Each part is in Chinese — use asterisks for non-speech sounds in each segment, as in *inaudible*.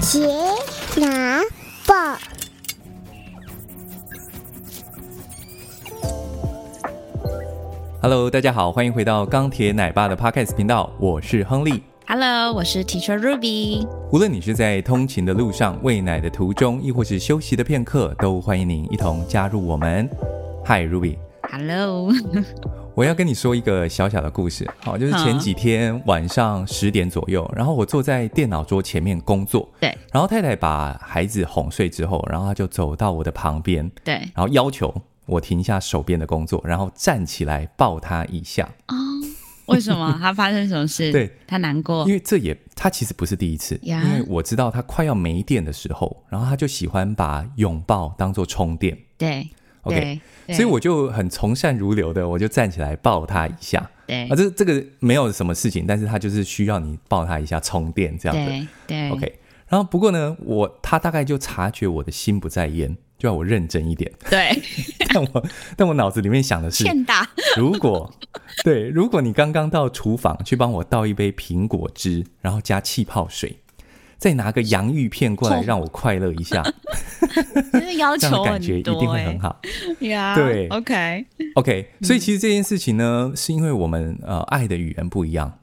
杰拿报，Hello，大家好，欢迎回到钢铁奶爸的 Podcast 频道，我是亨利。Hello，我是 Teacher Ruby。无论你是在通勤的路上、喂奶的途中，亦或是休息的片刻，都欢迎您一同加入我们。Hi Ruby。Hello。我要跟你说一个小小的故事，好，就是前几天晚上十点左右，然后我坐在电脑桌前面工作，对，然后太太把孩子哄睡之后，然后他就走到我的旁边，对，然后要求我停下手边的工作，然后站起来抱他一下。哦。为什么？*laughs* 他发生什么事？对，他难过，因为这也他其实不是第一次.因为我知道他快要没电的时候，然后他就喜欢把拥抱当做充电。对，OK，所以我就很从善如流的，我就站起来抱他一下。对，啊，这这个没有什么事情，但是他就是需要你抱他一下充电这样子。对，对，OK。然后不过呢，我他大概就察觉我的心不在焉。就要我认真一点，对，*laughs* 但我但我脑子里面想的是，*laughs* 如果对，如果你刚刚到厨房去帮我倒一杯苹果汁，然后加气泡水，再拿个洋芋片过来让我快乐一下，*laughs* 这要求很多，感觉一定会很好。呀、yeah，对，OK OK，所以其实这件事情呢，是因为我们呃爱的语言不一样。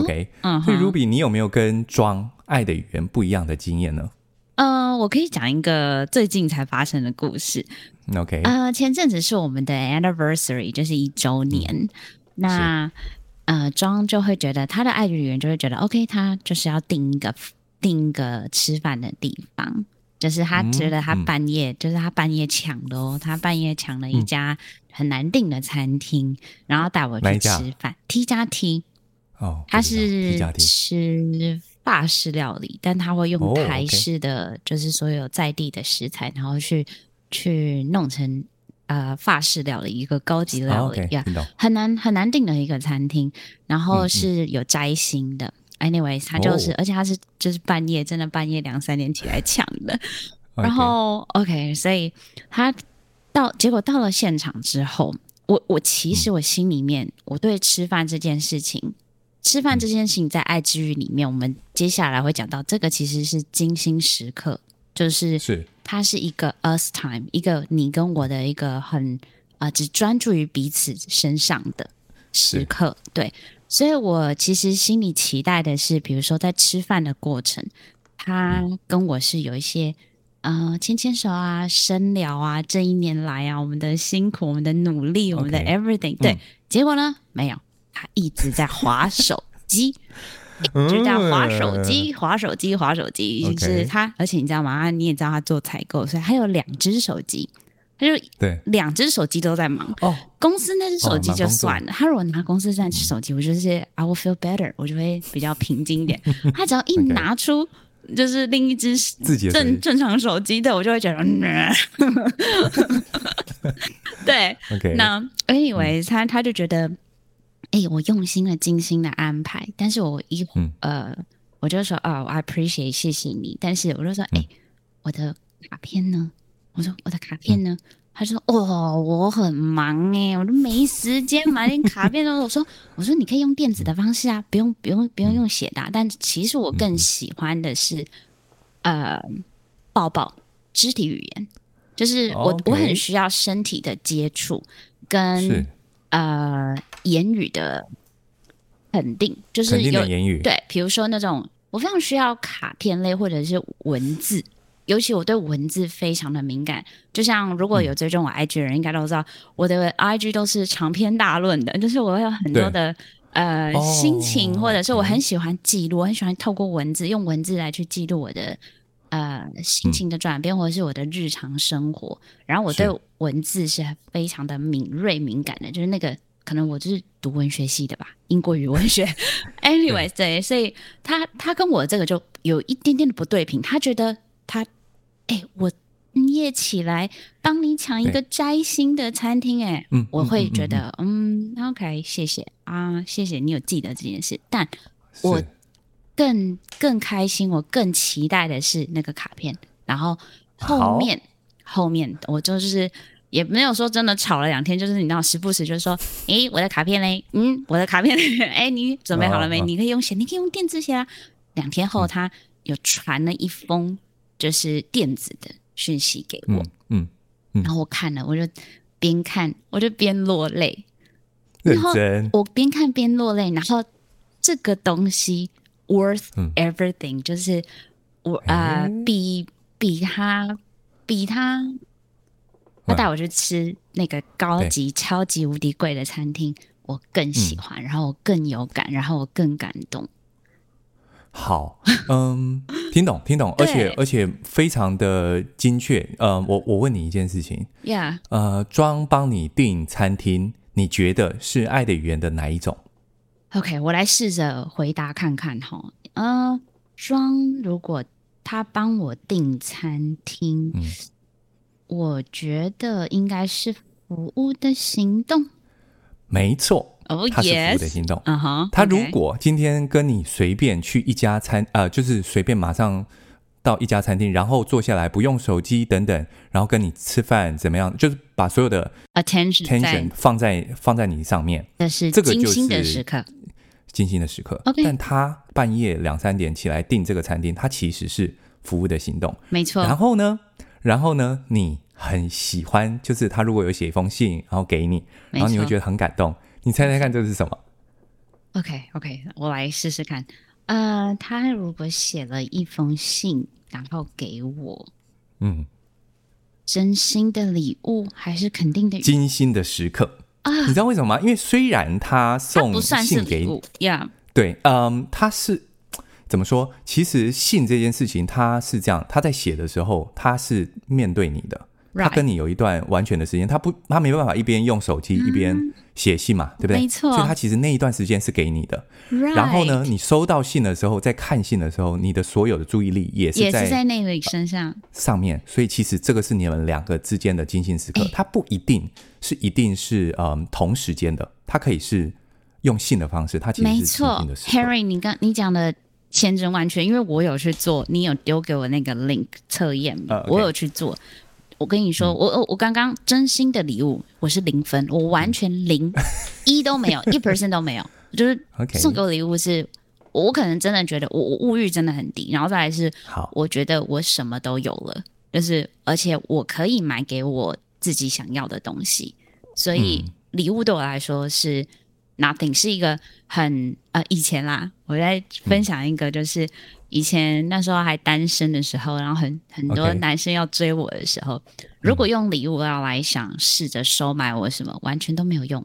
OK，嗯，所以 Ruby，你有没有跟装爱的语言不一样的经验呢？嗯、呃，我可以讲一个最近才发生的故事。OK，呃，前阵子是我们的 anniversary，就是一周年。嗯、那呃，庄就会觉得他的爱语言就会觉得 OK，他就是要定一个订一个吃饭的地方，就是他觉得他半夜、嗯、就是他半夜抢的哦，他半夜抢了一家很难订的餐厅，嗯、然后带我去吃饭。T 加 T，哦，他是吃。法式料理，但他会用台式的，oh, okay. 就是所有在地的食材，然后去去弄成呃法式料理一个高级料理呀，oh, okay. 很难很难订的一个餐厅，然后是有摘星的。Anyways，他就是，oh. 而且他是就是半夜真的半夜两三点起来抢的。然后 okay. OK，所以他到结果到了现场之后，我我其实我心里面、嗯、我对吃饭这件事情。吃饭这件事情在爱之语里面，我们接下来会讲到这个其实是精心时刻，就是是它是一个 us time，一个你跟我的一个很啊、呃、只专注于彼此身上的时刻。对，所以我其实心里期待的是，比如说在吃饭的过程，他跟我是有一些呃牵牵手啊、深聊啊，这一年来啊我们的辛苦、我们的努力、我们的 everything，对、嗯，结果呢没有。他一直在划手机，*laughs* 就在划手机，划手机，划手机。就是他，而且你知道吗？你也知道他做采购，所以他有两只手机，他就对两只手机都在忙。哦，公司那只手机就算了，他如果拿公司那只手机，我就是 I will feel better，我就会比较平静一点。*laughs* 他只要一拿出就是另一只正正常手机的，我就会觉得，*laughs* 对。Okay. 那我以为他他就觉得。哎、欸，我用心了、精心的安排，但是我一、嗯、呃，我就说哦，I appreciate，谢谢你。但是我就说，哎、欸，我的卡片呢？我说我的卡片呢？嗯、他说，哦，我很忙哎，我都没时间买点卡片。我说，*laughs* 我说你可以用电子的方式啊，不用不用不用用写的、啊。但其实我更喜欢的是，呃，抱抱，肢体语言，就是我.我很需要身体的接触跟。呃，言语的肯定就是有言语，对，比如说那种我非常需要卡片类或者是文字，尤其我对文字非常的敏感。就像如果有追踪我 IG 的人，应该都知道我的 IG 都是长篇大论的，就是我会有很多的呃心情，或者是我很喜欢记录，我很喜欢透过文字用文字来去记录我的。呃，心情的转变，或者是我的日常生活，嗯，然后我对文字是非常的敏锐敏感的，就是那个可能我就是读文学系的吧，英国语文学。*laughs* Anyway，对，所以他他跟我这个就有一点点的不对平，他觉得他，哎，我夜起来帮你抢一个摘星的餐厅，哎，我会觉得，嗯，嗯，嗯，OK，谢谢啊，谢谢你有记得这件事，但我。更更开心，我更期待的是那个卡片。然后后面后面我就是也没有说真的吵了两天，就是你知道时不时就是说，诶，我的卡片嘞，嗯，我的卡片嘞，诶，你准备好了没？哦哦？你可以用写，你可以用电子写啊。两天后他有传了一封就是电子的讯息给我，嗯，嗯，然后我看了，我就边看我就边落泪，然后我边看边落泪，然后这个东西 worth everything，、嗯、就是我啊、呃，比比他比他，他带我去吃那个高级、嗯、超级无敌贵的餐厅，我更喜欢，嗯、然后我更有感，然后我更感动。好，嗯，听懂，听懂，而且而且非常的精确。呃，我我问你一件事情，Yeah，呃，庄帮你订餐厅，你觉得是爱的语言的哪一种？OK，我来试着回答看看哈。呃，庄如果他帮我订餐厅，嗯，我觉得应该是服务的行动。没错。Oh, 他是服务的行动，嗯哼。他如果今天跟你随便去一家餐，呃，就是随便马上到一家餐厅，然后坐下来，不用手机等等，然后跟你吃饭怎么样？就是把所有的 attention attention 放在放在你上面，那是这个就是精心的时刻，精心的时刻。OK，但他半夜两三点起来订这个餐厅，他其实是服务的行动，没错。然后呢，然后呢，你很喜欢，就是他如果有写一封信，然后给你，然后你会觉得很感动。你猜猜看这是什么？OK OK，我来试试看。呃，他如果写了一封信，然后给我，嗯，真心的礼物还是肯定的精心的时刻啊？你知道为什么吗？因为虽然他送信给你，Yeah，对，嗯，他是怎么说？其实信这件事情，他是这样，他在写的时候，他是面对你的。他跟你有一段完全的时间，他不，他没办法一边用手机一边写信嘛，对不对？没错。所以他其实那一段时间是给你的。然后呢，你收到信的时候，在看信的时候，你的所有的注意力也是在也是在那里身上上面。所以其实这个是你们两个之间的精心时刻，它不一定是一定是嗯同时间的，它可以是用信的方式，它其实是精心的时刻。Harry，你刚你讲的千真万确，因为我有去做，你有丢给我那个 link 测验，我有去做。我跟你说，嗯、我我我刚刚真心的礼物，我是零分，我完全零、嗯、*laughs* 一都没有，一 percent 都没有。就是送给我礼物是，我可能真的觉得我我物欲真的很低，然后再来是，好，我觉得我什么都有了，就是而且我可以买给我自己想要的东西，所以礼物对我来说是 nothing，是一个很呃以前啦，我在分享一个就是。以前那时候还单身的时候，然后很很多男生要追我的时候.如果用礼物要来想试着收买我什么，完全都没有用，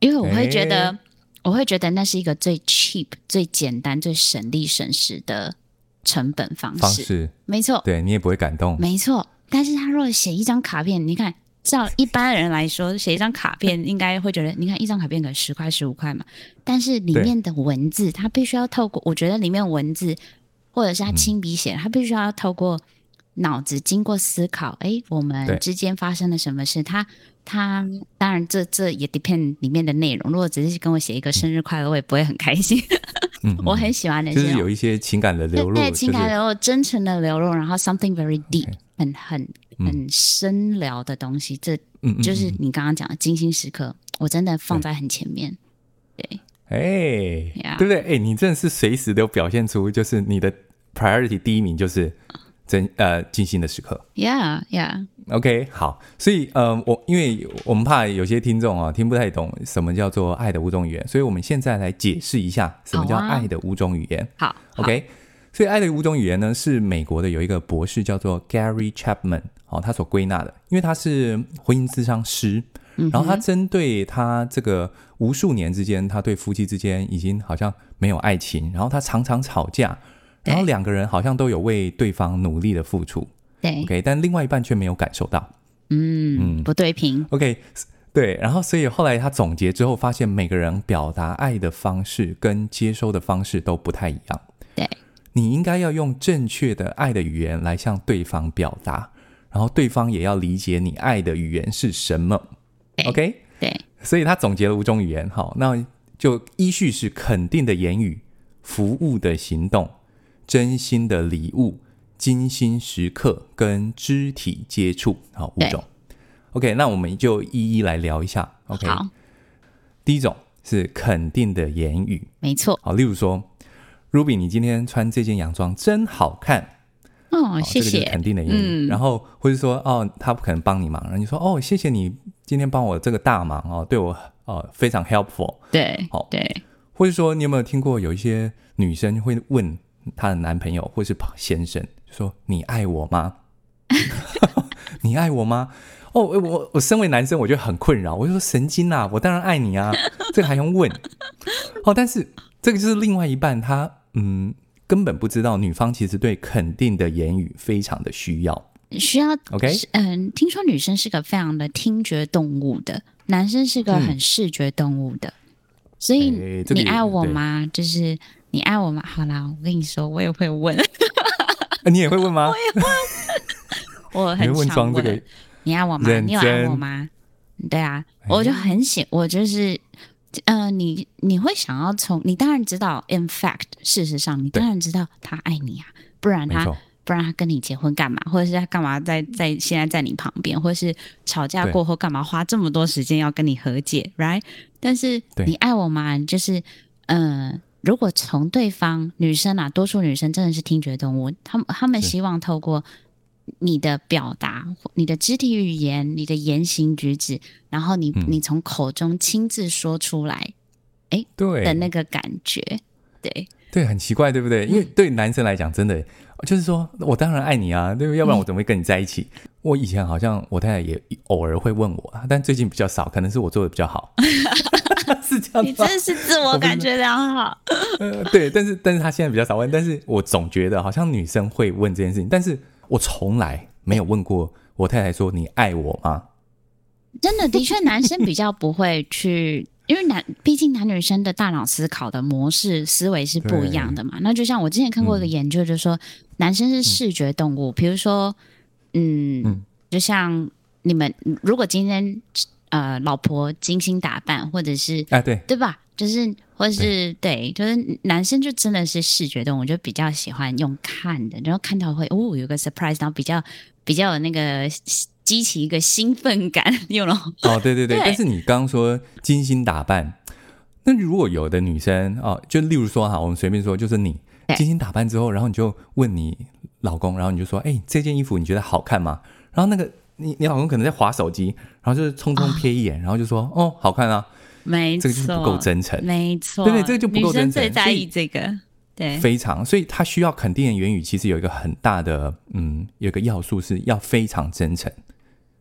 因为我会觉得，欸、我会觉得那是一个最 cheap、最简单、最省力省时的成本方式。方式没错，对你也不会感动。没错，但是他如果写一张卡片，你看。照一般人来说，写一张卡片应该会觉得，你看一张卡片可能十块十五块嘛，但是里面的文字，它必须要透过，我觉得里面文字或者是他亲笔写，他必须要透过脑子经过思考，哎，我们之间发生了什么事？他他当然这这也 depend 里面的内容。如果只是跟我写一个生日快乐，我也不会很开心。*laughs* 嗯，我很喜欢的就是有一些情感的流露，对，情感流露，真诚的流露，然后 something very deep，很很。很深聊的东西，这就是你刚刚讲的精心时刻，我真的放在很前面。对，哎，对不对？哎，你真的是随时都表现出，就是你的 priority 第一名就是真呃精心的时刻。Yeah，Yeah。OK，好，所以呃，我因为我们怕有些听众啊听不太懂什么叫做爱的五种语言，所以我们现在来解释一下什么叫爱的五种语言。好，OK。所以爱的五种语言呢，是美国的有一个博士叫做 Gary Chapman。哦，他所归纳的，因为他是婚姻咨商师，然后他针对他这个无数年之间，他对夫妻之间已经好像没有爱情，然后他常常吵架，然后两个人好像都有为对方努力的付出，对，OK，但另外一半却没有感受到，嗯嗯，不对平，OK，对，然后所以后来他总结之后发现，每个人表达爱的方式跟接收的方式都不太一样，对，你应该要用正确的爱的语言来向对方表达。然后对方也要理解你爱的语言是什么，OK？对，所以他总结了五种语言，好，那就依序是肯定的言语、服务的行动、真心的礼物、精心时刻跟肢体接触，好，五种。OK，那我们就一一来聊一下，OK？好，第一种是肯定的言语，没错。好，例如说，，Ruby，你今天穿这件洋装真好看。哦，谢谢。这个是肯定的。嗯、然后或者说，哦，他不可能帮你忙，然后你说，哦，谢谢你今天帮我这个大忙哦，对我哦非常 helpful。对，好、哦，对。或者说，你有没有听过有一些女生会问她的男朋友或是先生，说：“你爱我吗？*laughs* 你爱我吗？” *laughs* 哦，我我身为男生，我觉得很困扰。我就说神经啊，我当然爱你啊，这个还用问？哦，但是这个就是另外一半，他嗯。根本不知道女方其实对肯定的言语非常的需要，需要 OK，嗯，听说女生是个非常的听觉动物的，男生是个很视觉动物的，嗯、所以你爱我吗？就是你爱我吗？好啦，我跟你说，我也会问，你也会问吗？*laughs* 我也会，*laughs* 我很你爱我吗？你有爱我吗？对啊，我就很喜，我就是。呃，你你会想要从你当然知道，in fact，事实上你当然知道他爱你啊，不然他不然他跟你结婚干嘛？或者是他干嘛在在现在在你旁边，或者是吵架过后干嘛花这么多时间要跟你和解，right？但是你爱我吗？就是呃，如果从对方女生啊，多数女生真的是听觉动物，他们他们希望透过。你的表达、你的肢体语言、你的言行举止，然后你、嗯、你从口中亲自说出来，哎，对的那个感觉，对对，很奇怪，对不对？因为对男生来讲，真的就是说我当然爱你啊，对不对？要不然我怎么会跟你在一起？嗯、我以前好像我太太也偶尔会问我，但最近比较少，可能是我做的比较好，*laughs* 是这样。你真是自我感觉良好。呃，对，但是但是他现在比较少问，但是我总觉得好像女生会问这件事情，但是。我从来没有问过我太太说，你爱我吗？真的，的确，男生比较不会去，因为男毕竟男女生的大脑思考的模式思维是不一样的嘛。那就像我之前看过一个研究，就是说、嗯、男生是视觉动物，比如说，嗯，嗯就像你们如果今天呃老婆精心打扮，或者是啊对对吧？就是。或是对，就是男生就真的是视觉动物，就比较喜欢用看的，然后看到会哦有个 surprise，然后比较比较有那个激起一个兴奋感，有了哦，对对对。对但是你刚刚说精心打扮，那如果有的女生哦，就例如说哈，我们随便说，就是你精心打扮之后，然后你就问你老公，然后你就说，哎，这件衣服你觉得好看吗？然后那个你你老公可能在划手机，然后就是匆匆瞥一眼，哦、然后就说，哦，好看啊。没错，这个就是不够真诚。没错，对对，这个就不够真诚。女生最在意这个，对，非常。所以他需要肯定的言语，其实有一个很大的，嗯，有一个要素是要非常真诚。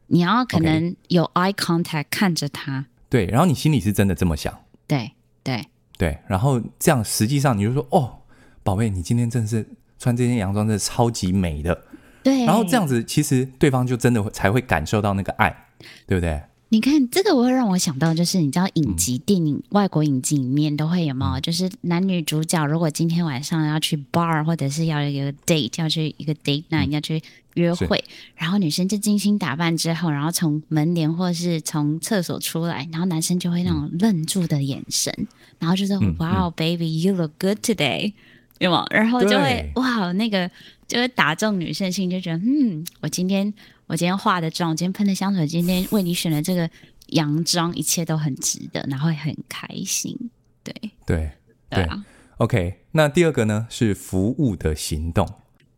你要可能有 eye contact 看着他，对，然后你心里是真的这么想，对对对，然后这样实际上你就说，哦，宝贝，你今天真的是穿这件洋装，真的超级美的，对。然后这样子，其实对方就真的才会感受到那个爱，对不对？你看这个，我会让我想到，就是你知道影集、电影、嗯、外国影集里面都会有吗？就是男女主角如果今天晚上要去 bar，或者是要有一个 date，要去一个 date night，、嗯、要去约会，然后女生就精心打扮之后，然后从门帘或是从厕所出来，然后男生就会那种愣住的眼神，嗯、然后就说、嗯、：“Wow, baby, you look good today。”有吗？然后就会哇，那个就会打中女生心，就觉得嗯，我今天。我今天化的妆，我今天喷的香水，今天为你选的这个洋装，一切都很值得，然后会很开心。对对对啊，OK。那第二个呢是服务的行动。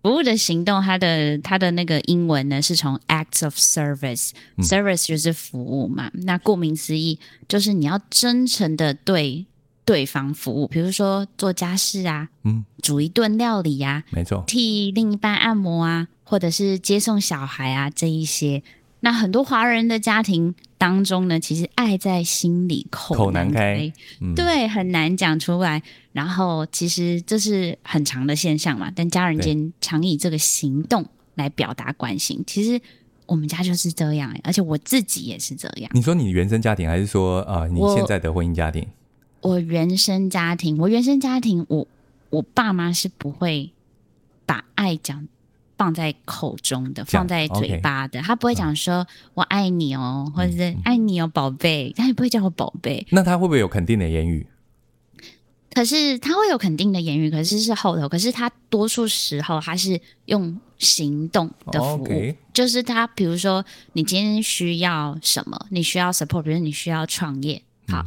服务的行动，它的它的那个英文呢是从 acts of service，service、嗯、service 就是服务嘛。那顾名思义，就是你要真诚的对对方服务，比如说做家事啊，嗯，煮一顿料理呀、啊，没错，替另一半按摩啊。或者是接送小孩啊，这一些，那很多华人的家庭当中呢，其实爱在心里口难开，难开嗯、对，很难讲出来。然后其实这是很常的现象嘛，但家人间常以这个行动来表达关心。其实我们家就是这样，而且我自己也是这样。你说你原生家庭，还是说啊、呃，你现在的婚姻家庭？我，原生家庭，我原生家庭，我我爸妈是不会把爱讲。放在口中的，放在嘴巴的，他不会讲说“我爱你哦”或者是“爱你哦，宝贝”，他也不会叫我宝贝。那他会不会有肯定的言语？可是他会有肯定的言语，可是是后头。可是他多数时候他是用行动的服务，就是他比如说你今天需要什么，你需要 support，比如你需要创业，好，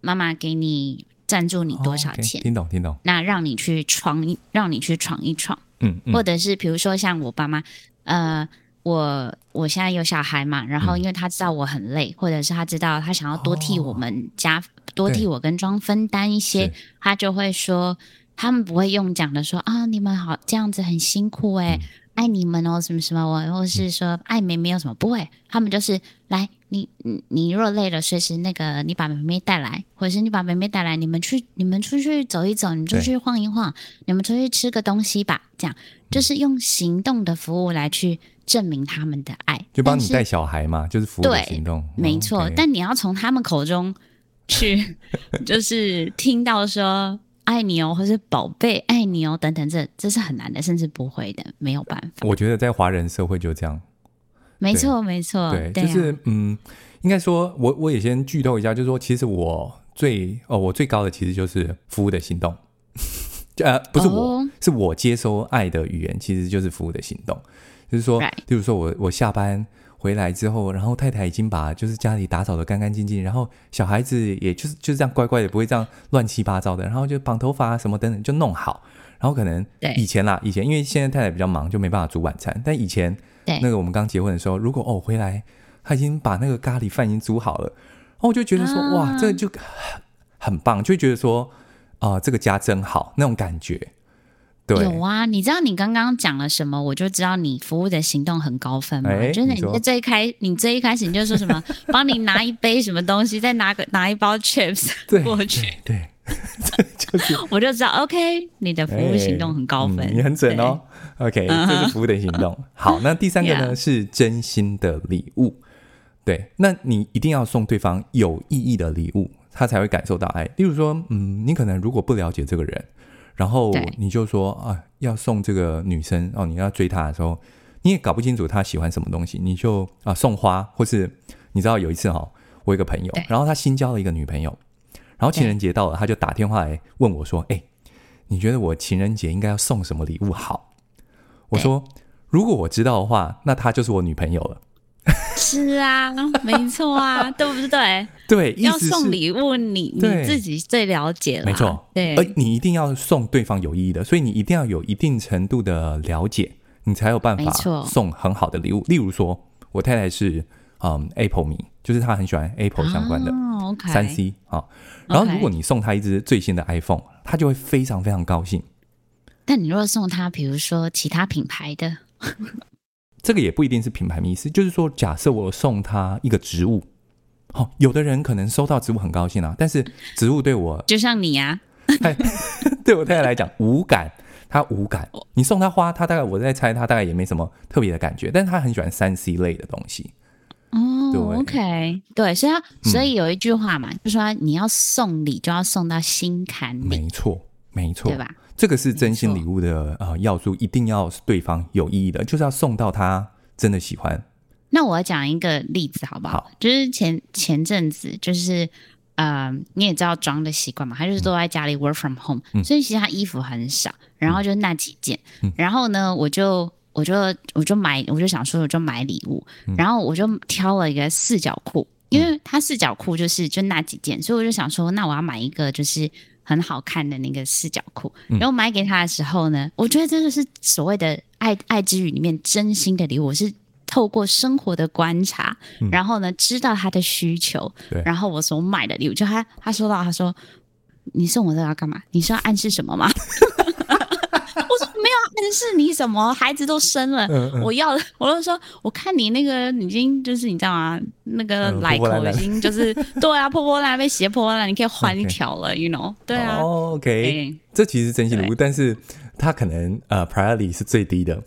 妈妈给你赞助你多少钱，哦 okay, 听懂听懂。那让你去闯，让你去闯一闯，嗯，嗯，或者是比如说像我爸妈，呃，我我现在有小孩嘛，然后因为他知道我很累，嗯、或者是他知道他想要多替我们家，哦、多替我跟庄分担一些，他就会说，他们不会用讲的说啊，你们好这样子很辛苦哎、欸。嗯爱你们哦，什么什么，我或是说爱妹妹有什么不会？他们就是来，你你你若累了，随时那个你把妹妹带来，或者是你把妹妹带来，你们去你们出去走一走，你们出去晃一晃，你们出去吃个东西吧，这样就是用行动的服务来去证明他们的爱，就帮你带小孩嘛，就是服务的行动，对，没错。但你要从他们口中去，*laughs* 就是听到说。爱你哦，或是宝贝爱你哦，等等，这这是很难的，甚至不会的，没有办法。我觉得在华人社会就这样，没错，没错，对，对啊、就是嗯，应该说，我我也先剧透一下，就是说，其实我最哦，我最高的其实就是服务的行动，*laughs* 呃，不是我、哦，是我接收爱的语言，其实就是服务的行动，就是说，比.如说我我下班。回来之后，然后太太已经把就是家里打扫的干干净净，然后小孩子也就是就是这样乖乖的，不会这样乱七八糟的，然后就绑头发啊什么等等就弄好，然后可能以前啦，以前因为现在太太比较忙，就没办法煮晚餐，但以前那个我们刚结婚的时候，如果哦回来他已经把那个咖喱饭已经煮好了，然后我就觉得说、啊、哇，这个就很很棒，就觉得说啊、呃、这个家真好那种感觉。有啊，你知道你刚刚讲了什么，我就知道你服务的行动很高分嘛。欸、就是你在最开，你最一开始你就说什么，*laughs* 帮你拿一杯什么东西，再拿个拿一包 chips *laughs* 过去，对，*laughs* 对就是我就知道，OK，你的服务行动很高分，你很准哦。OK，这是服务的行动。好，那第三个呢、yeah. 是真心的礼物。对，那你一定要送对方有意义的礼物，他才会感受到爱。例如说，嗯，你可能如果不了解这个人。然后你就说啊，要送这个女生哦，你要追她的时候，你也搞不清楚她喜欢什么东西，你就啊送花，或是你知道有一次哈、哦，我有一个朋友，然后他新交了一个女朋友，然后情人节到了，他就打电话来问我说，哎，你觉得我情人节应该要送什么礼物好？我说，如果我知道的话，那她就是我女朋友了。是啊，没错啊，对不对？*laughs* 对，要送礼物你，你你自己最了解了。没错，对，而你一定要送对方有意义的，所以你一定要有一定程度的了解，你才有办法送很好的礼物。例如说，我太太是嗯 Apple 迷，就是她很喜欢 Apple 相关的三 C 啊。然后如果你送她一支最新的 iPhone，她就会非常非常高兴。但你如果送她，比如说其他品牌的。这个也不一定是品牌迷思，就是说，假设我送他一个植物，哦，有的人可能收到植物很高兴啊，但是植物对我，就像你呀、啊，*laughs* *laughs* 对我太太来讲无感，他无感。你送他花，他大概我在猜，他大概也没什么特别的感觉，但是他很喜欢三 C 类的东西。哦对，OK，对，所以他所以有一句话嘛，嗯、就是说你要送礼就要送到心坎里，没错，没错，对吧？这个是真心礼物的呃要素，一定要是对方有意义的，就是要送到他真的喜欢。那我讲一个例子好不好？好，就是前前阵子，就是呃，你也知道庄的习惯嘛，他就是都在家里 work from home，嗯，所以其实他衣服很少，然后就那几件，嗯，然后呢，我就我就我就买，我就想说我就买礼物，嗯，然后我就挑了一个四角裤，因为他四角裤就是就那几件，所以我就想说，那我要买一个就是。很好看的那个四角裤，然后买给他的时候呢，嗯、我觉得这就是所谓的爱爱之语里面真心的礼物，我是透过生活的观察，嗯、然后呢知道他的需求，然后我所买的礼物，就他他说到他说，你送我这个要干嘛？你是要暗示什么吗？*laughs* 我说没有暗示你什么，孩子都生了，嗯嗯、我要，*laughs* 我就说，我看你那个已经就是你知道吗？那个来口已经就是、嗯、*laughs* 对啊，破破烂烂被胁破烂，你可以换一条了、okay.，you know？对啊、oh,，OK，、欸、这其实真心礼物，但是他可能呃 priority 是最低的，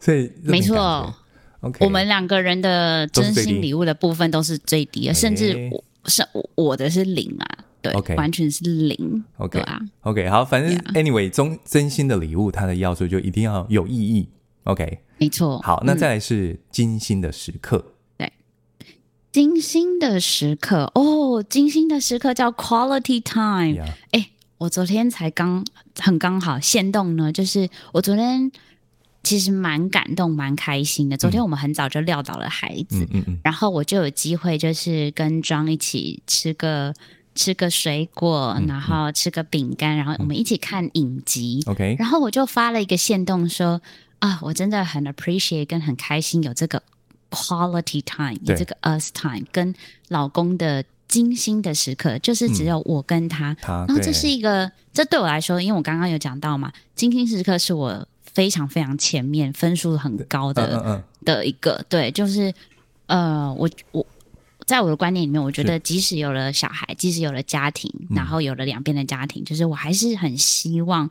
所以没错，OK，我们两个人的真心礼物的部分都是最低的，甚至我是我的是零啊。OK，完全是零。OK 啊，OK，好，反正 Anyway，中真心的礼物，它的要素就一定要有意义。OK，没错。好，那再来是精心的时刻。嗯、对，精心的时刻哦，精心的时刻叫 Quality Time。哎、我昨天才刚很刚好现动呢，就是我昨天其实蛮感动、蛮开心的。昨天我们很早就撂倒了孩子，嗯嗯嗯，然后我就有机会就是跟庄一起吃个。吃个水果，嗯、然后吃个饼干，然后我们一起看影集。OK，然后我就发了一个线动说啊，我真的很 appreciate 跟很开心有这个 quality time，有这个 us time，跟老公的精心的时刻，就是只有我跟他。嗯、他然后这是一个，这对我来说，因为我刚刚有讲到嘛，精心时刻是我非常非常前面分数很高的、嗯嗯、的一个，对，就是呃，我我。在我的观念里面，我觉得即使有了小孩，即使有了家庭，然后有了两边的家庭，嗯，就是我还是很希望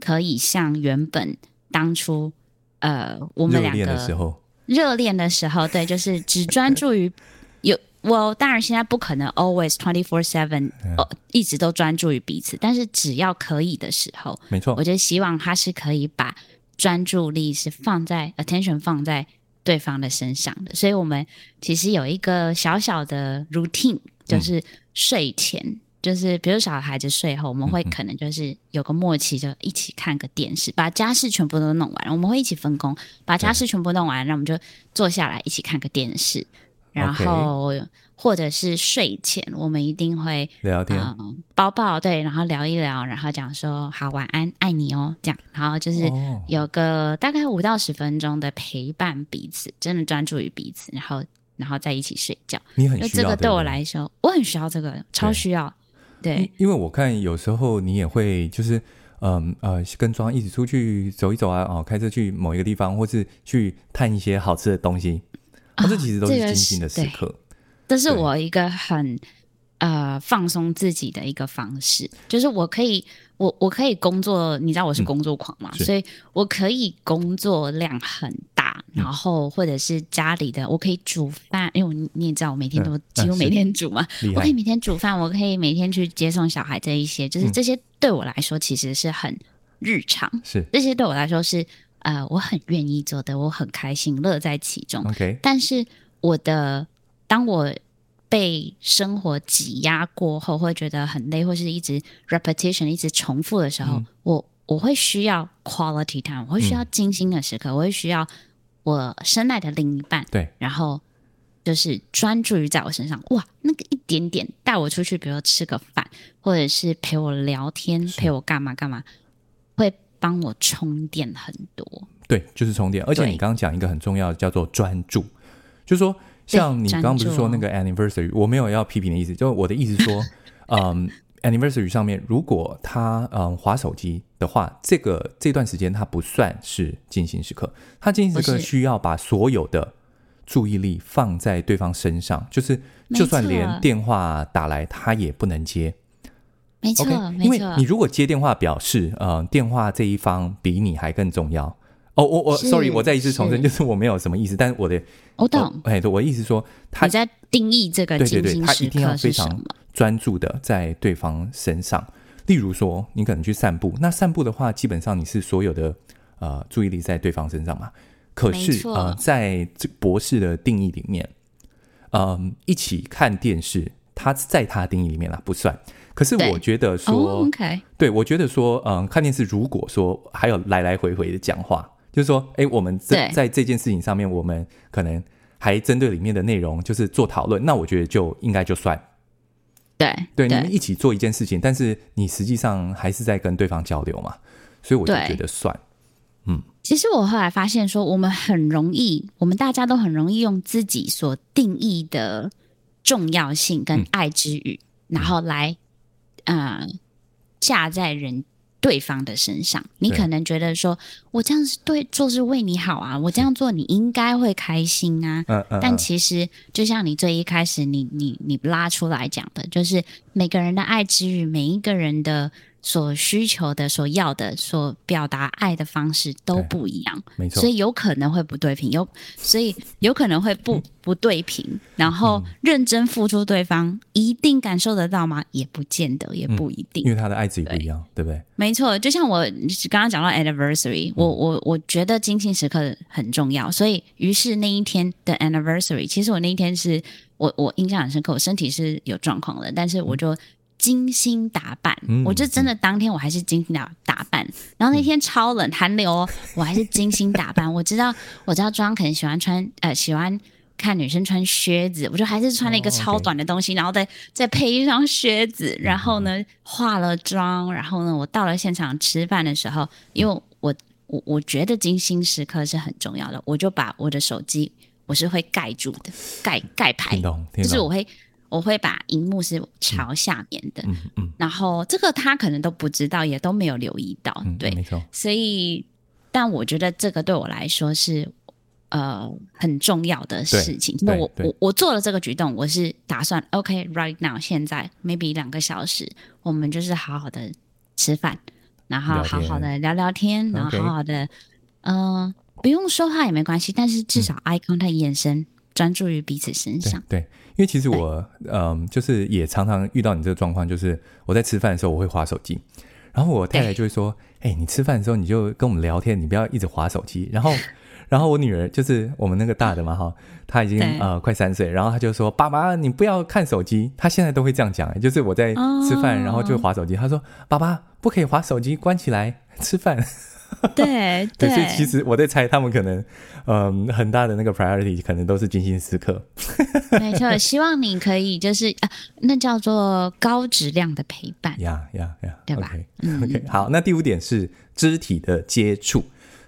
可以像原本当初，呃，我们两个热恋的时候，热恋的时候，对，就是只专注于有我。当然，现在不可能 always twenty four seven 哦，一直都专注于彼此，但是只要可以的时候，没错，我就希望他是可以把专注力是放在 attention 放在。对方的身上的，所以我们其实有一个小小的 routine，就是睡前，嗯、就是比如小孩子睡后，我们会可能就是有个默契，就一起看个电视，把家事全部都弄完，我们会一起分工，把家事全部弄完，那我们就坐下来一起看个电视，然后。或者是睡前，我们一定会聊天、嗯，抱抱，对，然后聊一聊，然后讲说好晚安，爱你哦，这样，然后就是有个大概五到十分钟的陪伴彼此，真的专注于彼此，然后然后在一起睡觉。你很需要这个对我来说，我很需要这个，超需要。对，对因为我看有时候你也会就是嗯呃跟庄一起出去走一走啊，哦，开车去某一个地方，或是去探一些好吃的东西，哦，这其实都是精心的时刻。这是我一个很呃放松自己的一个方式，就是我可以我我可以工作，你知道我是工作狂嘛，嗯，所以我可以工作量很大，然后或者是家里的我可以煮饭，因为你也知道我每天都几乎每天煮嘛，我可以每天煮饭，我可以每天去接送小孩这一些，就是这些对我来说其实是很日常，是。这些对我来说是呃我很愿意做的，我很开心乐在其中。OK，但是我的。当我被生活挤压过后，会觉得很累，或是一直 repetition 一直重复的时候，嗯、我我会需要 quality time，我会需要精心的时刻，嗯、我会需要我深爱的另一半，对，然后就是专注于在我身上，哇，那个一点点带我出去，比如说吃个饭，或者是陪我聊天，陪我干嘛干嘛，会帮我充电很多。对，就是充电。而且你刚刚讲一个很重要的，叫做专注，就是说。像你刚刚不是说那个 anniversary，我没有要批评的意思，就我的意思说，*laughs* 嗯，anniversary 上面如果他嗯划手机的话，这个这段时间他不算是进行时刻，他进行时刻需要把所有的注意力放在对方身上，就是就算连电话打来他也不能接，没错，okay? 因为你如果接电话表示，呃，电话这一方比你还更重要。哦，我我，sorry，我再一次重申，就是我没有什么意思，但是我的，我懂，哎，对，我的意思说，他你在定义这个？对对对，他一定要非常专注的在对方身上。例如说，你可能去散步，那散步的话，基本上你是所有的呃注意力在对方身上嘛。可是呃，在这博士的定义里面，嗯、呃，一起看电视，他在他的定义里面啦不算。可是我觉得说，对，oh, okay. 对我觉得说，嗯，看电视如果说还有来来回回的讲话。就是说，哎，我们在在这件事情上面，我们可能还针对里面的内容，就是做讨论。那我觉得就应该就算，对对，你们一起做一件事情，但是你实际上还是在跟对方交流嘛，所以我就觉得算。嗯，其实我后来发现说，我们很容易，我们大家都很容易用自己所定义的重要性跟爱之语，嗯、然后来，呃，架在人。对方的身上，你可能觉得说，我这样是对做是为你好啊，我这样做你应该会开心啊。嗯嗯。但其实，就像你最一开始你你你拉出来讲的，就是每个人的爱之语，每一个人的。所需求的、所要的、所表达爱的方式都不一样，没错，所以有可能会不对平，有所以有可能会不不对平，然后认真付出，对方一定感受得到吗？也不见得，也不一定，因为他的爱自己不一样，对，对不对？没错，就像我刚刚讲到 anniversary，我我我觉得精心时刻很重要，所以于是那一天的 anniversary，其实我那一天是我我印象很深刻，我身体是有状况的，但是我就。精心打扮，嗯、我就真的当天我还是精心打打扮，嗯、然后那天超冷寒流，我还是精心打扮。我知道，我知道庄可能喜欢穿呃喜欢看女生穿靴子，我就还是穿了一个超短的东西，然后再再配一双靴子，然后呢化了妆，然后呢我到了现场吃饭的时候，因为我我我觉得精心时刻是很重要的，我就把我的手机我是会盖住的，盖盖牌，就是我会我会把荧幕是朝下面的，嗯嗯，然后这个他可能都不知道，也都没有留意到，嗯、对，没错，所以但我觉得这个对我来说是。呃，很重要的事情。那我我我做了这个举动，我是打算 OK，right now，现在 maybe 两个小时，我们就是好好的吃饭，然后好好的聊聊天，然后好好的，嗯、呃，不用说话也没关系，但是至少 eye contact 眼神专注于彼此身上。对，为其实我嗯、呃，就是也常常遇到你这个状况，就是我在吃饭的时候我会滑手机，然后我太太就会说：“哎、欸，你吃饭的时候你就跟我们聊天，你不要一直滑手机。”然后。*laughs* 然后我女儿就是我们那个大的嘛哈，她已经呃快三岁，然后她就说：“爸爸，你不要看手机。”她现在都会这样讲，就是我在吃饭，然后就滑手机。她说：“爸爸不可以滑手机，关起来吃饭。” *laughs* 对 *laughs* 对，所以其实我在猜，他们可能嗯、呃、很大的那个 priority 可能都是精心时刻。*laughs* 没错，希望你可以就是啊，那叫做高质量的陪伴。呀呀呀，对吧？OK 好，那第五点是肢体的接触。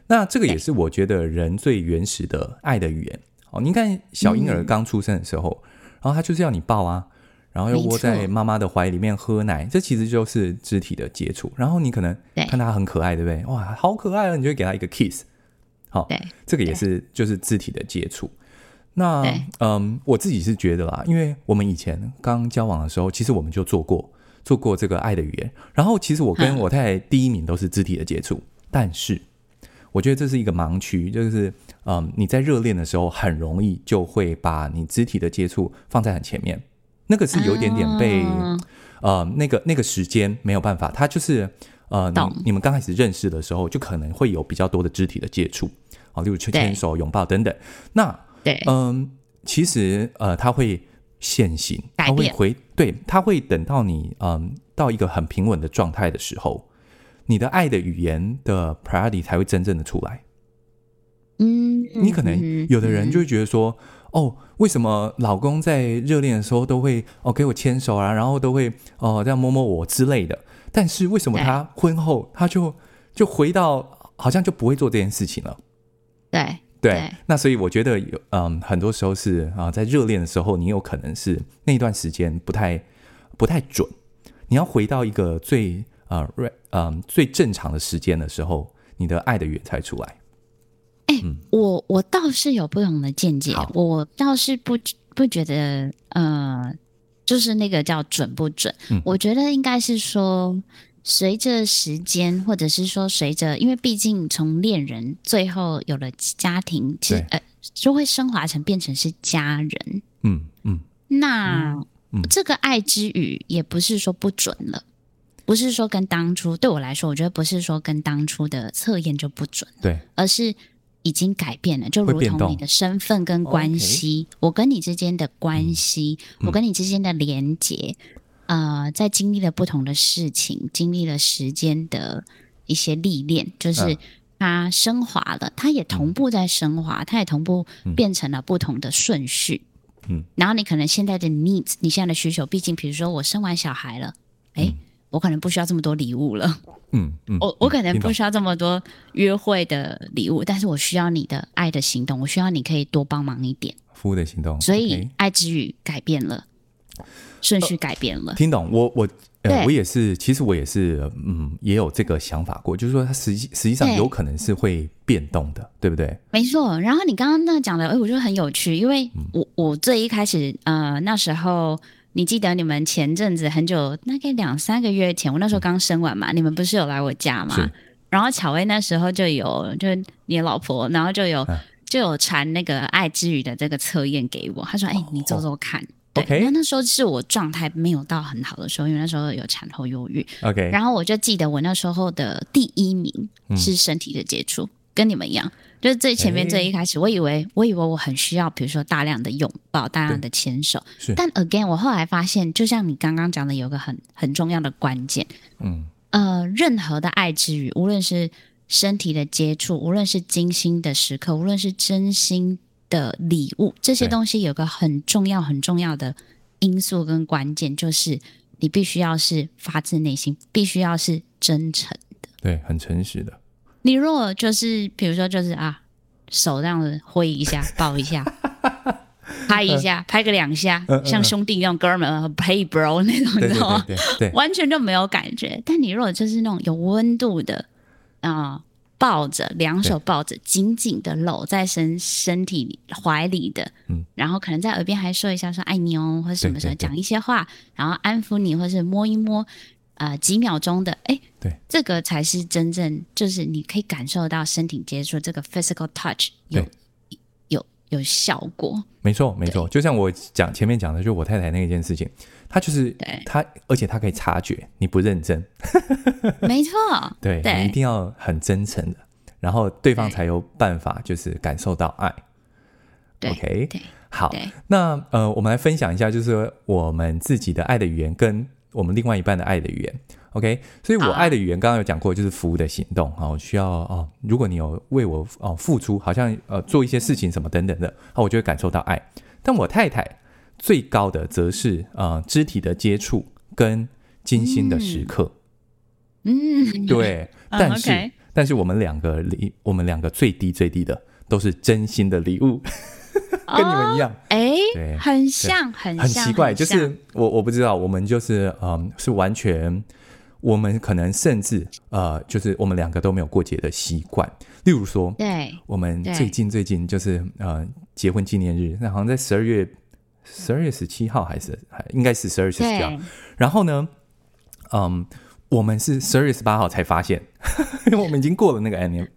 那这个也是我觉得人最原始的爱的语言。哦，你看小婴儿刚出生的时候，嗯、然后他就是要你抱啊，然后又窝在妈妈的怀里面喝奶，这其实就是肢体的接触。然后你可能看他很可爱，对不对？哇，好可爱啊！你就会给他一个 kiss。好，这个也是就是肢体的接触。那嗯，我自己是觉得啦，因为我们以前刚交往的时候，其实我们就做过做过这个爱的语言。然后其实我跟我太太第一名都是肢体的接触，但是。我觉得这是一个盲区，就是嗯，你在热恋的时候很容易就会把你肢体的接触放在很前面，那个是有一点点被、啊、呃那个那个时间没有办法，他就是呃你你们刚开始认识的时候就可能会有比较多的肢体的接触啊，例如牵牵手、拥抱等等。那对嗯，其实呃他会现行，他会回对，他会等到你嗯到一个很平稳的状态的时候。你的爱的语言的 priority 才会真正的出来。嗯，你可能有的人就会觉得说，嗯、哦，为什么老公在热恋的时候都会哦给我牵手啊，然后都会哦这样摸摸我之类的，但是为什么他婚后他就就回到好像就不会做这件事情了？对对，那所以我觉得有嗯，很多时候是啊，在热恋的时候，你有可能是那段时间不太不太准，你要回到一个最。啊，瑞，嗯，最正常的时间的时候，你的爱的源才出来。哎、欸，嗯、我我倒是有不同的见解，我倒是不不觉得，呃，就是那个叫准不准？嗯、我觉得应该是说，随着时间，或者是说随着，因为毕竟从恋人最后有了家庭，其实对呃，就会升华成变成是家人。嗯嗯，嗯那、嗯、这个爱之语也不是说不准了。不是说跟当初对我来说，我觉得不是说跟当初的测验就不准，对，而是已经改变了，就如同你的身份跟关系，我跟你之间的关系，嗯、我跟你之间的连接，嗯、呃，在经历了不同的事情，经历了时间的一些历练，就是它升华了，它也同步在升华，它也同步变成了不同的顺序，嗯，然后你可能现在的 needs，你现在的需求，毕竟比如说我生完小孩了，哎、欸。我可能不需要这么多礼物了，嗯嗯，*laughs* 我我可能不需要这么多约会的礼物，但是我需要你的爱的行动，我需要你可以多帮忙一点，服务的行动，所以爱之语改变了，顺序改变了，听懂？我我呃，我也是，其实我也是，嗯，也有这个想法过，就是说它实际实际上有可能是会变动的，对不对？没错。然后你刚刚那讲的，哎，我觉得很有趣，因为我我最一开始呃那时候。你记得你们前阵子很久，大概两三个月前，我那时候刚生完嘛，你们不是有来我家嘛？然后巧薇那时候就有，就你老婆，然后就有、啊、就有传那个爱之语的这个测验给我。他说：“哎、欸，你做做看。哦”对，okay? 那那时候是我状态没有到很好的时候，因为那时候有产后忧郁。OK，然后我就记得我那时候的第一名是身体的接触，嗯、跟你们一样。就是最前面最一开始，我以为我以为我很需要，比如说大量的拥抱、大量的牵手。但 again，我后来发现，就像你刚刚讲的，有个很很重要的关键，嗯。呃，任何的爱之语，无论是身体的接触，无论是精心的时刻，无论是真心的礼物，这些东西有个很重要很重要的因素跟关键，就是你必须要是发自内心，必须要是真诚的，对，很诚实的。你如果就是比如说就是啊，手这样子挥一下，*laughs* 抱一下。拍一下，拍个两下，嗯嗯、像兄弟一样哥们，Hey bro 那种，你知道吗？对对对对，完全就没有感觉。但你如果就是那种有温度的啊、呃，抱着两手抱着，紧紧的搂在身身体怀里的，嗯，然后可能在耳边还说一下说爱你哦，或者什么什么讲一些话，然后安抚你，或是摸一摸，呃，几秒钟的，哎，对，这个才是真正就是你可以感受到身体接触这个 physical touch 有。有有效果，没错没错，就像我讲前面讲的，就是我太太那一件事情，她就是她，而且她可以察觉你不认真，*laughs* 没错，*laughs* 对，对。你一定要很真诚的，然后对方才有办法就是感受到爱。OK，好，那呃，我们来分享一下，就是我们自己的爱的语言跟我们另外一半的爱的语言。OK，所以我爱的语言刚刚有讲过，就是服务的行动啊，我需要哦，如果你有为我哦付出，好像呃做一些事情什么等等的，啊，我就会感受到爱。但我太太最高的则是呃肢体的接触跟精心的时刻。嗯，对，*laughs* 但是、uh, okay. 但是我们两个礼，我们两个最低最低的都是真心的礼物，*laughs* 跟你们一样，哎、oh, 对，很像，很很奇怪，就是我我不知道，我们就是嗯是完全。我们可能甚至呃，就是我们两个都没有过节的习惯。例如说，对，我们最近最近就是呃，结婚纪念日，那好像在十二月十二月十七号还是还应该是十二月十七号。然后呢，嗯，我们是十二月十八号才发现，*laughs* 因为我们已经过了那个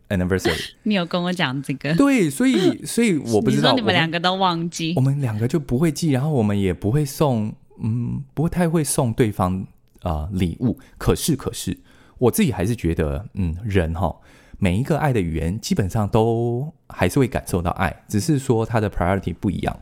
anniversary。*laughs* 你有跟我讲这个？对，所以 *laughs* 所以我不知道你，你们两个都忘记，我们两个就不会记，然后我们也不会送，嗯，不太会送对方。啊、呃，礼物。可是，可是，我自己还是觉得，嗯，人哈，每一个爱的语言基本上都还是会感受到爱，只是说他的 priority 不一样。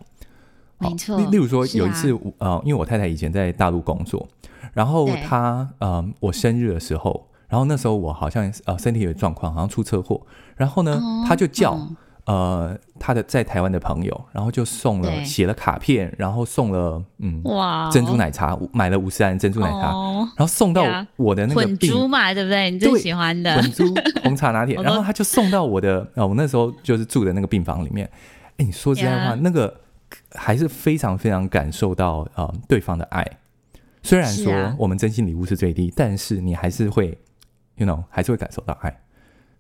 没错。例例如说，有一次，啊、呃，因为我太太以前在大陆工作，然后她，呃，我生日的时候，然后那时候我好像呃身体有状况，好像出车祸，然后呢，她、哦、就叫。哦呃，他的在台湾的朋友，然后就送了写了卡片，然后送了嗯哇珍珠奶茶，买了五十岚珍珠奶茶，哦，然后送到我的那个混珠嘛，对不对？你最喜欢的混珠红茶拿铁，*laughs* 然后他就送到我的呃，我那时候就是住的那个病房里面。哎，你说实在话，那个还是非常非常感受到呃对方的爱。虽然说我们真心礼物是最低，但是你还是会，you know，还是会感受到爱。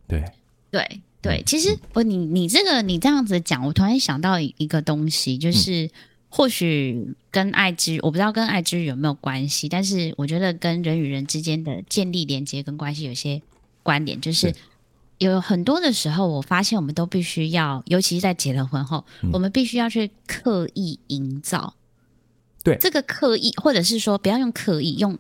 对对。对，其实我你你这个你这样子讲，我突然想到一个东西，就是或许跟爱之，我不知道跟爱之有没有关系，但是我觉得跟人与人之间的建立连接跟关系有些关联，就是有很多的时候，我发现我们都必须要，尤其是在结了婚后，我们必须要去刻意营造。对，这个刻意，或者是说不要用刻意用。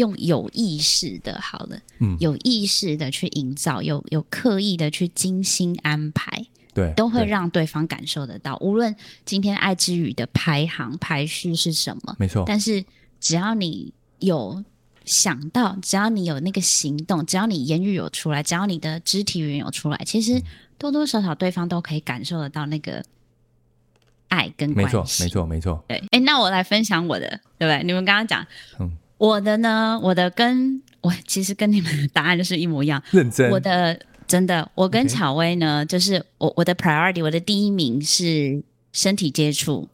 用有意识的，好了，嗯，有意识的去营造，有有刻意的去精心安排，对，都会让对方感受得到。无论今天爱之语的排行排序是什么，没错。但是只要你有想到，只要你有那个行动，只要你言语有出来，只要你的肢体语言有出来，其实多多少少对方都可以感受得到那个爱跟关系。没错，没错，没错。对，哎，那我来分享我的，对不对？你们刚刚讲，嗯。我的呢？我的跟我其实跟你们的答案就是一模一样。认真。我的真的，我跟巧薇呢.就是我我的 priority，我的第一名是身体接触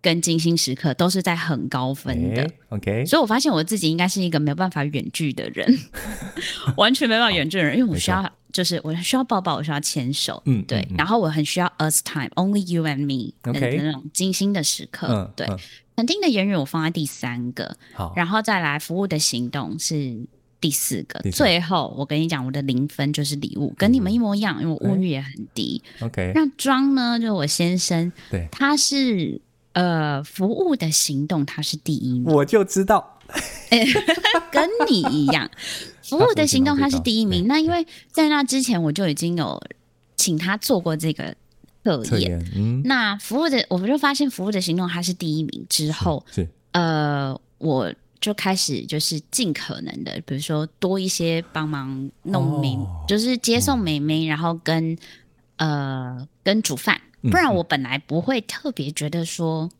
跟精心时刻，都是在很高分的。OK。所以我发现我自己应该是一个没有办法远距的人，*laughs* 完全没办法远距的人，因为我需要就是我需要抱抱，我需要牵手，嗯，对。然后我很需要 us time，only you and me，OK，那种精心的时刻，嗯、对。嗯肯定的言语我放在第三个，好，然后再来服务的行动是第四个，最后我跟你讲，我的零分就是礼物，跟你们一模一样，嗯、因为我物欲也很低。OK，那装呢？就是我先生，对，他是呃服务的行动，他是第一名，我就知道，跟你一样，服务的行动他是第一名。那因为在那之前我就已经有请他做过这个。测验，嗯，那服务的，我们就发现服务的行动他是第一名之后，是，呃，我就开始就是尽可能的，比如说多一些帮忙弄美，哦，就是接送妹妹，嗯，然后跟呃跟煮饭，不然我本来不会特别觉得说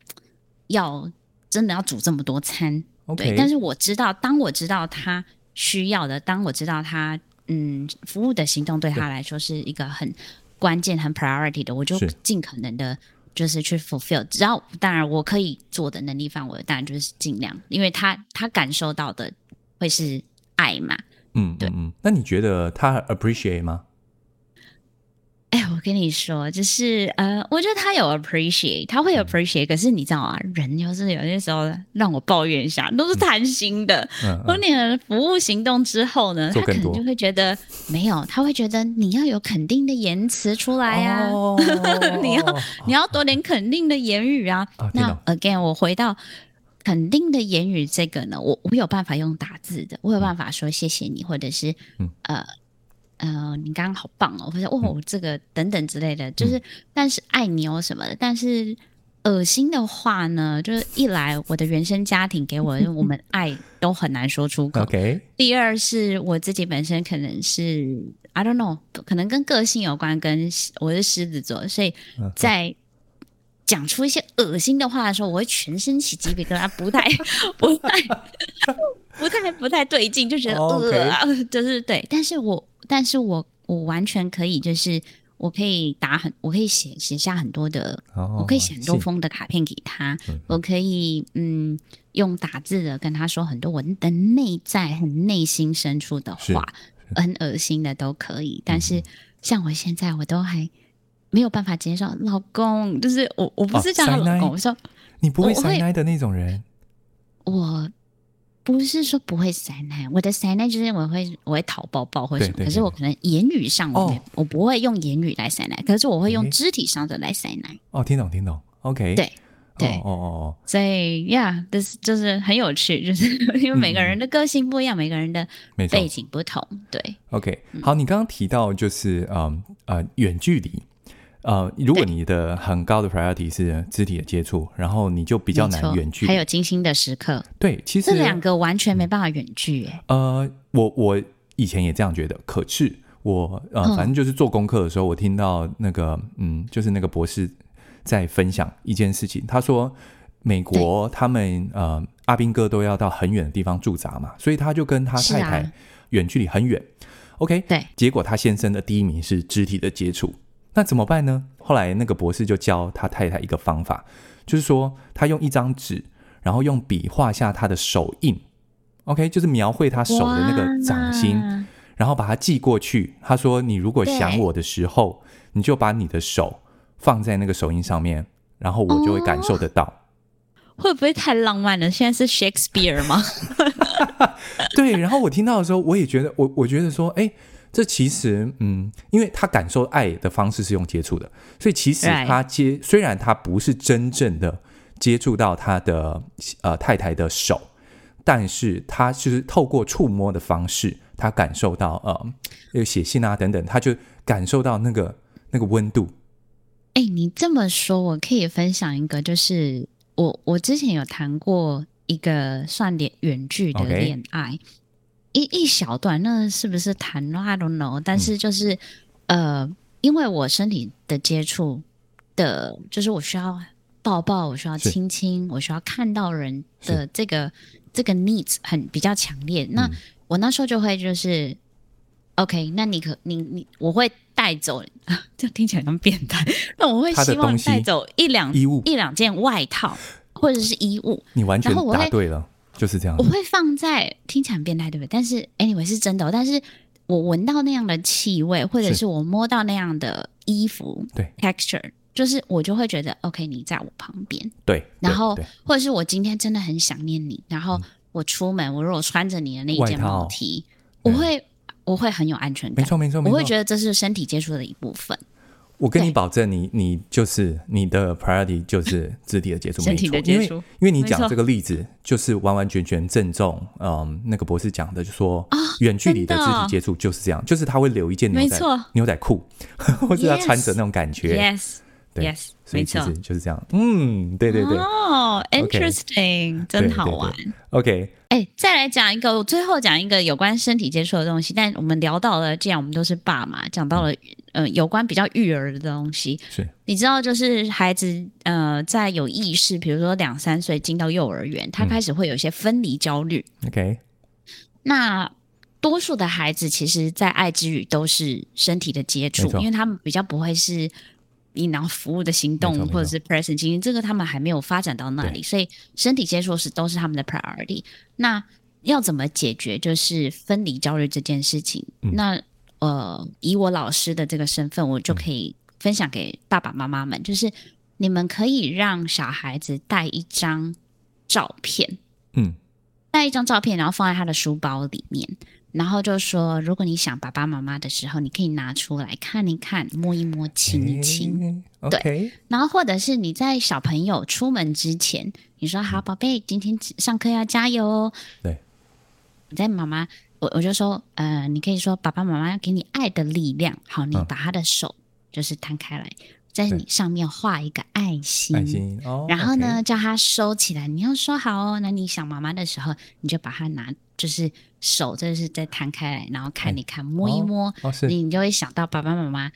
要真的要煮这么多餐。对，但是我知道，当我知道他需要的，当我知道他嗯服务的行动对他来说是一个很关键、很 priority 的，我就尽可能的，就是去 fulfill。只要当然我可以做的能力范围，当然就是尽量，因为他他感受到的会是爱嘛。嗯，对，嗯，那你觉得他 appreciate 吗？哎，我跟你说，就是呃，我觉得他有 appreciate，他会 appreciate，、嗯、可是你知道啊，人就是有些时候让我抱怨一下，都是贪心的。嗯，当你的服务行动之后呢，他可能就会觉得 *laughs* 没有，他会觉得你要有肯定的言辞出来呀、啊，哦、你要 *laughs* 你要多点肯定的言语啊。哦、那 again，我回到肯定的言语这个呢，我我有办法用打字的，我有办法说谢谢你，或者是、嗯、呃。呃，你刚刚好棒哦！或者哦，这个等等之类的，就是，嗯、但是爱你哦什么的，但是恶心的话呢，就是一来我的原生家庭给我的，我们 *laughs* 爱都很难说出口。Okay. 第二是我自己本身可能是 I don't know，可能跟个性有关，跟我是狮子座，所以在讲出一些恶心的话的时候，我会全身起鸡皮疙瘩，不太 *laughs* 不太 *laughs* 不太不太对劲，就觉得呃，Okay. 就是对，但是我。但是我我完全可以，就是我可以打很，我可以写写下很多的，哦、我可以写很多封的卡片给他，嗯、我可以嗯用打字的跟他说很多我的内在很内心深处的话，很恶心的都可以。但是像我现在我都还没有办法接受，老公就是我我不是叫他老公，哦、我说你不会塞奶的那种人，我。我不是说不会塞奶，我的塞奶就是我会我会讨抱抱或什么，可是我可能言语上我、哦、我不会用言语来塞奶，可是我会用肢体上的来塞奶。哦，听懂听懂，OK，对对。哦哦哦，所以呀，这是就是很有趣，就是 *laughs* 因为每个人的个性不一样，嗯、每个人的背景不同，对。OK，好，你刚刚提到就是嗯呃远距离。呃，如果你的很高的 priority 是肢体的接触，然后你就比较难远距。还有精心的时刻，对，其实这两个完全没办法远距。哎，呃，我我以前也这样觉得，可是我呃，反正就是做功课的时候，我听到那个嗯，就是那个博士在分享一件事情，他说美国他们呃阿兵哥都要到很远的地方驻扎嘛，所以他就跟他太太远距离很远。OK，对，结果他先生的第一名是肢体的接触。那怎么办呢？后来那个博士就教他太太一个方法，就是说他用一张纸，然后用笔画下他的手印，OK，就是描绘他手的那个掌心，然后把它寄过去。他说：“你如果想我的时候，你就把你的手放在那个手印上面，然后我就会感受得到。”会不会太浪漫了？现在是 Shakespeare 吗？*laughs* 对。然后我听到的时候，我也觉得，我我觉得说，哎。这其实，嗯，因为他感受爱的方式是用接触的，所以其实他接.虽然他不是真正的接触到他的呃太太的手，但是他就是透过触摸的方式，他感受到呃，写信啊等等，他就感受到那个那个温度。哎，你这么说，我可以分享一个，就是我我之前有谈过一个算点远距的恋爱。一一小段，那是不是谈了？I don't know。但是就是，嗯、呃，因为我身体的接触的，就是我需要抱抱，我需要亲亲，我需要看到人的这个这个 needs 很比较强烈。那、嗯、我那时候就会就是，OK，那你可你你我会带走，*laughs* 这样听起来像变态。那我会希望带走一两衣物，一两件外套或者是衣物。你完全答对了。就是这样，我会放在听起来很变态，对不对？但是 anyway 是真的、哦。但是我闻到那样的气味，或者是我摸到那样的衣服，对 texture，就是我就会觉得 OK，你在我旁边。对，然后或者是我今天真的很想念你，然后我出门，我如果穿着你的那一件毛 T，我会我会很有安全感。没错没错，没错，我会觉得这是身体接触的一部分。我跟你保证你，你你就是你的 priority 就是肢体的接触，*laughs* 身体的接触，因为因为你讲这个例子，就是完完全全正中，嗯，那个博士讲的，就说远距离的肢体接触就是这样，就是他会留一件牛仔牛仔裤，*laughs* 或者他穿着那种感觉，yes，对，yes，所以其实没错，就是这样。嗯，对对对。哦、oh,，interesting，、okay. 真好玩。OK，哎，再来讲一个，我最后讲一个有关身体接触的东西。但我们聊到了，既然我们都是爸妈，讲到了、嗯、呃有关比较育儿的东西。是，你知道，就是孩子呃在有意识，比如说两三岁进到幼儿园，他开始会有一些分离焦虑。嗯、OK，那。多数的孩子其实，在爱之语都是身体的接触，因为他们比较不会是引导服务的行动，或者是 present 经验，这个他们还没有发展到那里，所以身体接触是都是他们的 priority。那要怎么解决就是分离焦虑这件事情？那呃，以我老师的这个身份，我就可以分享给爸爸妈妈们，就是你们可以让小孩子带一张照片，嗯，带一张照片，然后放在他的书包里面。然后就说，如果你想爸爸妈妈的时候，你可以拿出来看一看，摸一摸，亲一亲。欸、对.然后或者是你在小朋友出门之前，你说好，宝贝，今天上课要加油哦。对，你在妈妈，我我就说，呃，你可以说爸爸妈妈要给你爱的力量。好，你把他的手就是摊开来。嗯在你上面画一个爱心，爱心哦，然后呢叫他收起来。你要说好哦，那你想妈妈的时候，你就把它拿，就是手，就是再摊开来，然后看一看，摸一摸，哦、你你就会想到爸爸妈妈，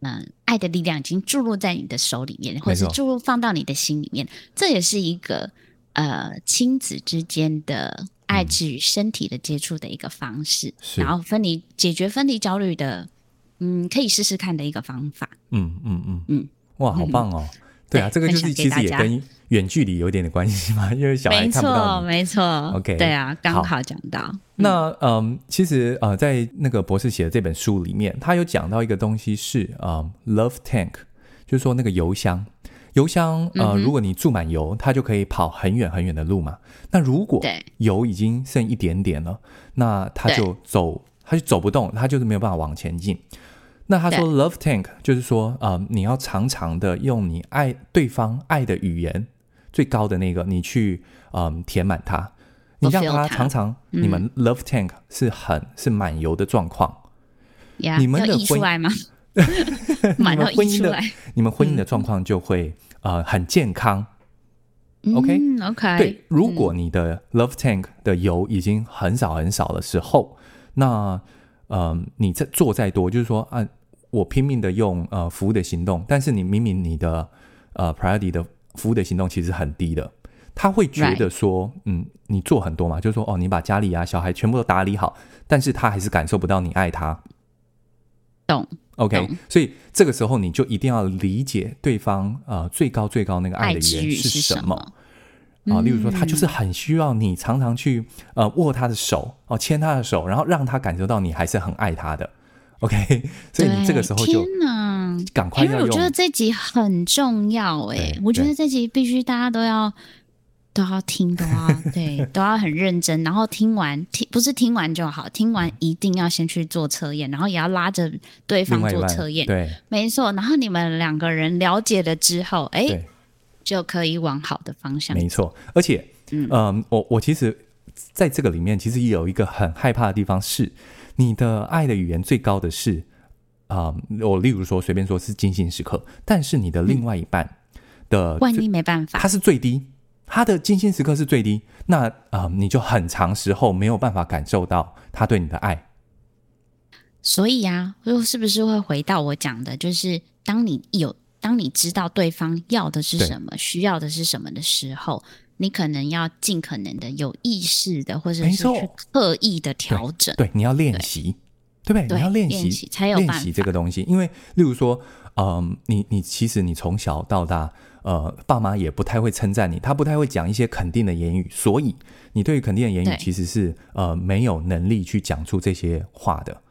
嗯，爱的力量已经注入在你的手里面，或者是注入放到你的心里面。这也是一个呃亲子之间的爱之与身体的接触的一个方式，嗯、然后分离解决分离焦虑的。嗯，可以试试看的一个方法。嗯嗯嗯嗯，哇，好棒哦！嗯、对啊，这个就是其实也跟远距离有点的关系嘛，*laughs* 因为小孩看不到。没错，没错。OK，对啊，刚好讲到。那嗯，其实呃，在那个博士写的这本书里面，他有讲到一个东西是呃，Love Tank，就是说那个油箱。油箱呃、嗯，如果你注满油，它就可以跑很远很远的路嘛。那如果油已经剩一点点了，那它就走，它就走不动，它就是没有办法往前进。那他说，Love Tank 就是说，呃，你要常常的用你爱对方爱的语言最高的那个，你去嗯、呃、填满它，你让他常常你们 Love Tank 是很、嗯、是满油的状况。Yeah, 你们的婚出来吗？*laughs* *laughs* 你们婚姻的你们婚姻的状况就会、嗯、呃很健康。OK、嗯、OK，对，如果你的 Love Tank 的油已经很少很少的时候，那嗯、呃，你再做再多，就是说按。我拼命的用呃服务的行动，但是你明明你的呃 priority 的服务的行动其实很低的，他会觉得说.嗯，你做很多嘛，就是说哦，你把家里啊小孩全部都打理好，但是他还是感受不到你爱他。懂，OK，所以这个时候你就一定要理解对方呃最高最高那个爱的语言是什么啊、呃？例如说，他就是很需要你常常去呃握他的手哦、呃，牵他的手，然后让他感受到你还是很爱他的。*laughs* OK，所以你这个时候就赶快要用。因为我觉得这集很重要诶，我觉得这集必须大家都要都要听，都要对，都要很认真。然后听完听不是听完就好，听完一定要先去做测验，然后也要拉着对方做测验。对，没错。然后你们两个人了解了之后，哎，就可以往好的方向。没错。而且，嗯，呃、我我其实在这个里面，其实也有一个很害怕的地方是。你的爱的语言最高的是啊、呃，我例如说随便说是精心时刻，但是你的另外一半的、嗯、万一没办法，他是最低，他的精心时刻是最低，那啊、呃，你就很长时候没有办法感受到他对你的爱。所以呀、啊，又是不是会回到我讲的，就是当你有当你知道对方要的是什么，需要的是什么的时候。你可能要尽可能的有意识的，或者是去刻意的调整。对，你要练习，对不对？你要练习才有练习这个东西。因为，例如说，嗯、呃，你你其实你从小到大，呃，爸妈也不太会称赞你，他不太会讲一些肯定的言语，所以你对于肯定的言语其实是呃没有能力去讲出这些话的。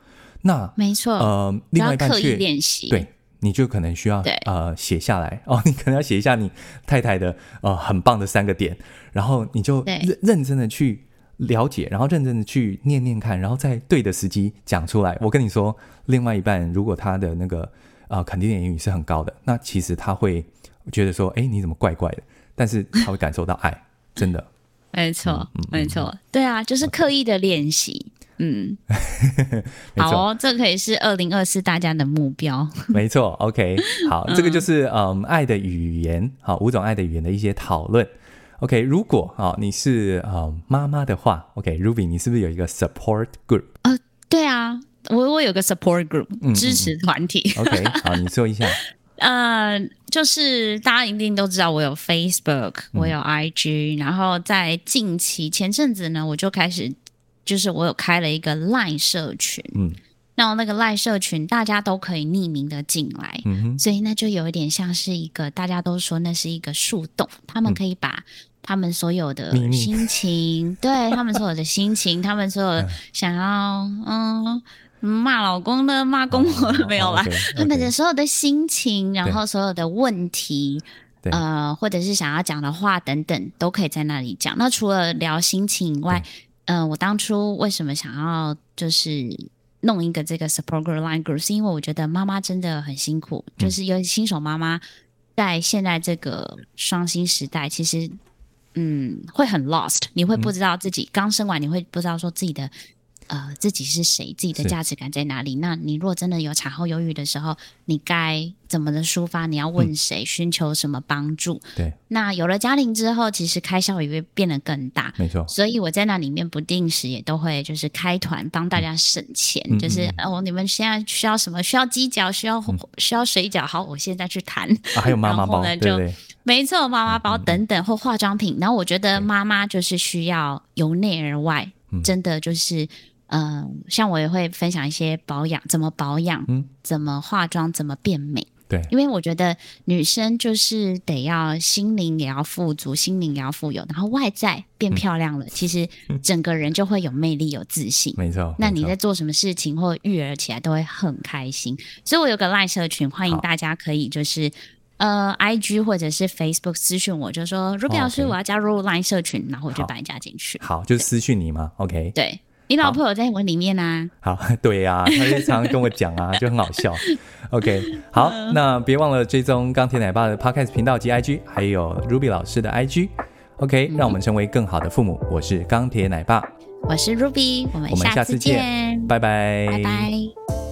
那没错，呃，另外一半刻意练习，对。你就可能需要呃写下来 *laughs* 哦，你可能要写一下你太太的呃很棒的三个点，然后你就认认真的去了解，然后认真的去念念看，然后在对的时机讲出来。我跟你说，另外一半如果他的那个呃肯定的言语是很高的，那其实他会觉得说，哎，你怎么怪怪的？但是他会感受到爱，真的。*laughs* 没错，嗯、没错、嗯，对啊，就是刻意的练习。嗯，*laughs* 好哦，这可以是二零二四大家的目标。没错，OK，好，*laughs* 这个就是嗯，爱的语言，好，五种爱的语言的一些讨论。OK，如果啊你是呃妈妈的话，OK，Ruby，你是不是有一个 support group？呃，对啊，我我有个 support group 嗯嗯支持团体。OK，*laughs* 好，你说一下。呃，就是大家一定都知道我有 Facebook，我有 IG，、嗯、然后在近期前阵子呢，我就开始。就是我有开了一个 Line 社群，嗯，然后那个 Line 社群大家都可以匿名的进来，嗯，所以那就有一点像是一个大家都说那是一个树洞，他们可以把他们所有的心情，嗯、对他们所有的心情，他们所有 *laughs* 想要嗯骂老公的、骂公婆的 *laughs* 没有啦，他们的所有的心情，然后所有的问题，呃，或者是想要讲的话等等，都可以在那里讲。那除了聊心情以外，嗯、呃，我当初为什么想要就是弄一个这个 support group line group，是因为我觉得妈妈真的很辛苦，嗯、就是尤其新手妈妈在现在这个双薪时代，其实嗯会很 lost，你会不知道自己刚、嗯、生完，你会不知道说自己的。呃，自己是谁？自己的价值感在哪里？那你如果真的有产后忧郁的时候，你该怎么的抒发？你要问谁？寻、嗯、求什么帮助？对。那有了家庭之后，其实开销也会变得更大。没错。所以我在那里面不定时也都会就是开团帮大家省钱，嗯、就是哦、你们现在需要什么？需要鸡脚？需要、嗯、需要水饺？好，我现在去谈。啊，还有 *laughs* 妈妈包，对对。没错，妈妈包等等、嗯、或化妆品。然后我觉得妈妈就是需要由内而外，真的就是。嗯、呃，像我也会分享一些保养，怎么保养，嗯，怎么化妆，怎么变美。对，因为我觉得女生就是得要心灵也要富足，心灵也要富有，然后外在变漂亮了，嗯、其实整个人就会有魅力、有自信。没错，那你在做什么事情或育儿起来都会很开心。所以我有个 Line 社群，欢迎大家可以就是呃，IG 或者是 Facebook 私讯我，就说 Ruby 老师，我要加入 Line 社群，然后我就把你加进去。好，就是私讯你吗？OK，对。你老婆有在我里面呐、啊？好，对呀、啊，她就常常跟我讲啊，*laughs* 就很好笑。OK，好，那别忘了追踪钢铁奶爸的 Podcast 频道及 IG，还有 Ruby 老师的 IG。OK，、嗯、让我们成为更好的父母。我是钢铁奶爸，我是 Ruby，我们下次见拜拜，拜拜。